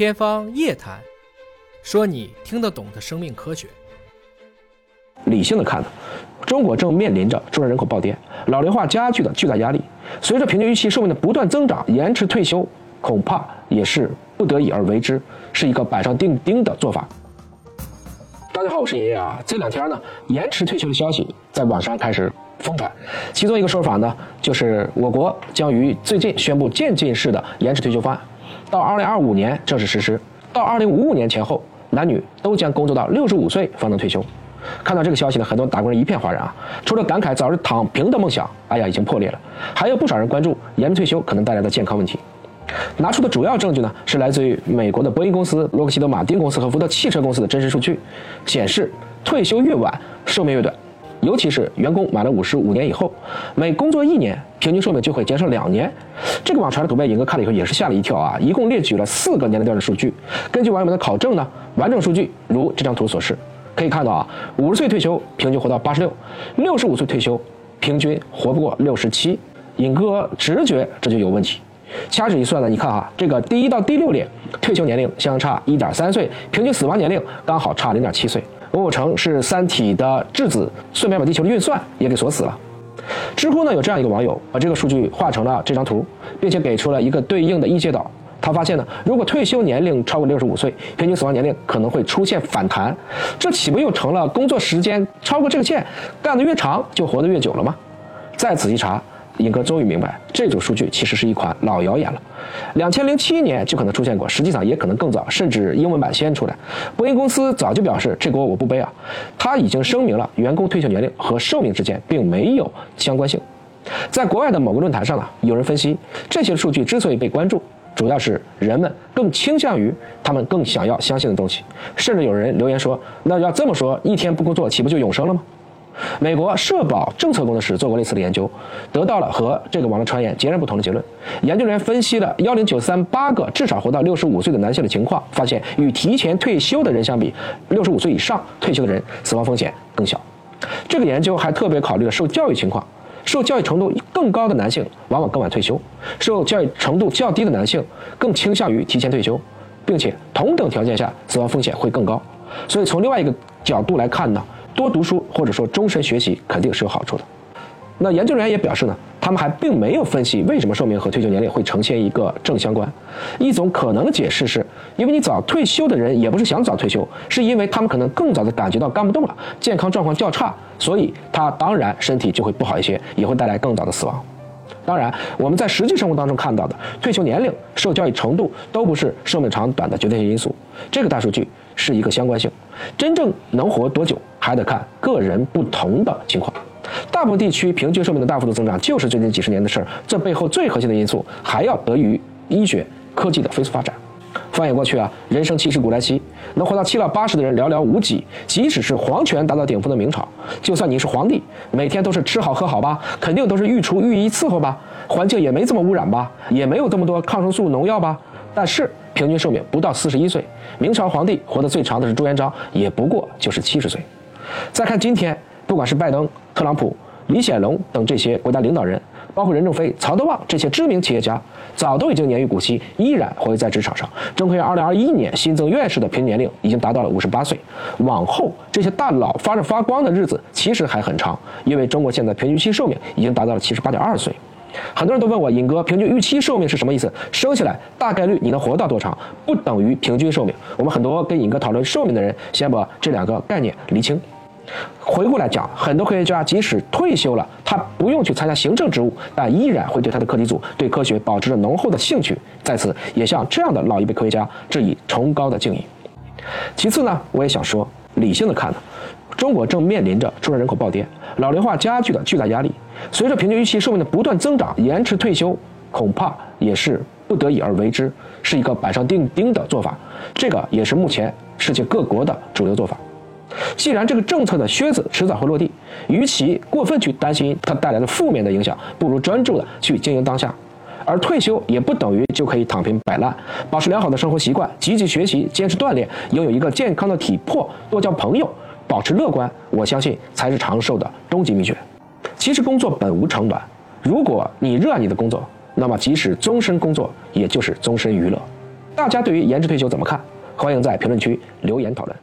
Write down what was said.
天方夜谭，说你听得懂的生命科学。理性的看呢，中国正面临着中国人口暴跌、老龄化加剧的巨大压力。随着平均预期寿命的不断增长，延迟退休恐怕也是不得已而为之，是一个板上钉钉的做法。大家好，我是爷爷啊。这两天呢，延迟退休的消息在网上开始疯传，其中一个说法呢，就是我国将于最近宣布渐进式的延迟退休方案，到二零二五年正式实施，到二零五五年前后，男女都将工作到六十五岁方能退休。看到这个消息呢，很多打工人一片哗然啊！除了感慨早日躺平的梦想，哎呀，已经破裂了，还有不少人关注延迟退休可能带来的健康问题。拿出的主要证据呢，是来自于美国的波音公司、洛克希德马丁公司和福特汽车公司的真实数据，显示退休越晚，寿命越短。尤其是员工满了五十五年以后，每工作一年，平均寿命就会减少两年。这个网传的图片，尹哥看了以后也是吓了一跳啊！一共列举了四个年龄段的数据。根据网友们的考证呢，完整数据如这张图所示。可以看到啊，五十岁退休平均活到八十六，六十五岁退休平均活不过六十七。尹哥直觉这就有问题。掐指一算呢，你看哈，这个第一到第六列退休年龄相差一点三岁，平均死亡年龄刚好差零点七岁。某某成是《三体》的质子，顺便把地球的运算也给锁死了。知乎呢有这样一个网友，把这个数据画成了这张图，并且给出了一个对应的一阶导。他发现呢，如果退休年龄超过六十五岁，平均死亡年龄可能会出现反弹，这岂不又成了工作时间超过这个线，干得越长就活得越久了吗？再仔细查，尹哥终于明白，这组数据其实是一款老谣言了。两千零七年就可能出现过，实际上也可能更早，甚至英文版先出来。波音公司早就表示这锅我不背啊，他已经声明了员工退休年龄和寿命之间并没有相关性。在国外的某个论坛上呢，有人分析这些数据之所以被关注。主要是人们更倾向于他们更想要相信的东西，甚至有人留言说：“那要这么说，一天不工作岂不就永生了吗？”美国社保政策工作室做过类似的研究，得到了和这个网络传言截然不同的结论。研究人员分析了幺零九三八个至少活到六十五岁的男性的情况，发现与提前退休的人相比，六十五岁以上退休的人死亡风险更小。这个研究还特别考虑了受教育情况。受教育程度更高的男性往往更晚退休，受教育程度较低的男性更倾向于提前退休，并且同等条件下死亡风险会更高。所以从另外一个角度来看呢，多读书或者说终身学习肯定是有好处的。那研究人员也表示呢。他们还并没有分析为什么寿命和退休年龄会呈现一个正相关。一种可能的解释是，因为你早退休的人也不是想早退休，是因为他们可能更早的感觉到干不动了，健康状况较差，所以他当然身体就会不好一些，也会带来更早的死亡。当然，我们在实际生活当中看到的退休年龄、受教育程度都不是寿命长短的决定性因素。这个大数据是一个相关性，真正能活多久还得看个人不同的情况。大部分地区平均寿命的大幅度增长，就是最近几十年的事儿。这背后最核心的因素，还要得益于医学科技的飞速发展。放眼过去啊，人生七十古来稀，能活到七老八十的人寥寥无几。即使是皇权达到顶峰的明朝，就算你是皇帝，每天都是吃好喝好吧，肯定都是御厨御医伺候吧，环境也没这么污染吧，也没有这么多抗生素农药吧。但是平均寿命不到四十一岁，明朝皇帝活得最长的是朱元璋，也不过就是七十岁。再看今天。不管是拜登、特朗普、李显龙等这些国家领导人，包括任正非、曹德旺这些知名企业家，早都已经年逾古稀，依然活跃在职场上。中科院2021年新增院士的平均年龄已经达到了58岁。往后这些大佬发着发光的日子其实还很长，因为中国现在平均期寿命已经达到了78.2岁。很多人都问我，尹哥，平均预期寿命是什么意思？生下来大概率你能活到多长？不等于平均寿命。我们很多跟尹哥讨论寿命的人，先把这两个概念理清。回过来讲，很多科学家即使退休了，他不用去参加行政职务，但依然会对他的课题组、对科学保持着浓厚的兴趣。在此，也向这样的老一辈科学家致以崇高的敬意。其次呢，我也想说，理性的看呢，中国正面临着出生人口暴跌、老龄化加剧的巨大压力。随着平均预期寿命的不断增长，延迟退休恐怕也是不得已而为之，是一个板上钉钉的做法。这个也是目前世界各国的主流做法。既然这个政策的靴子迟早会落地，与其过分去担心它带来的负面的影响，不如专注的去经营当下。而退休也不等于就可以躺平摆烂，保持良好的生活习惯，积极学习，坚持锻炼，拥有一个健康的体魄，多交朋友，保持乐观，我相信才是长寿的终极秘诀。其实工作本无长短，如果你热爱你的工作，那么即使终身工作，也就是终身娱乐。大家对于延迟退休怎么看？欢迎在评论区留言讨论。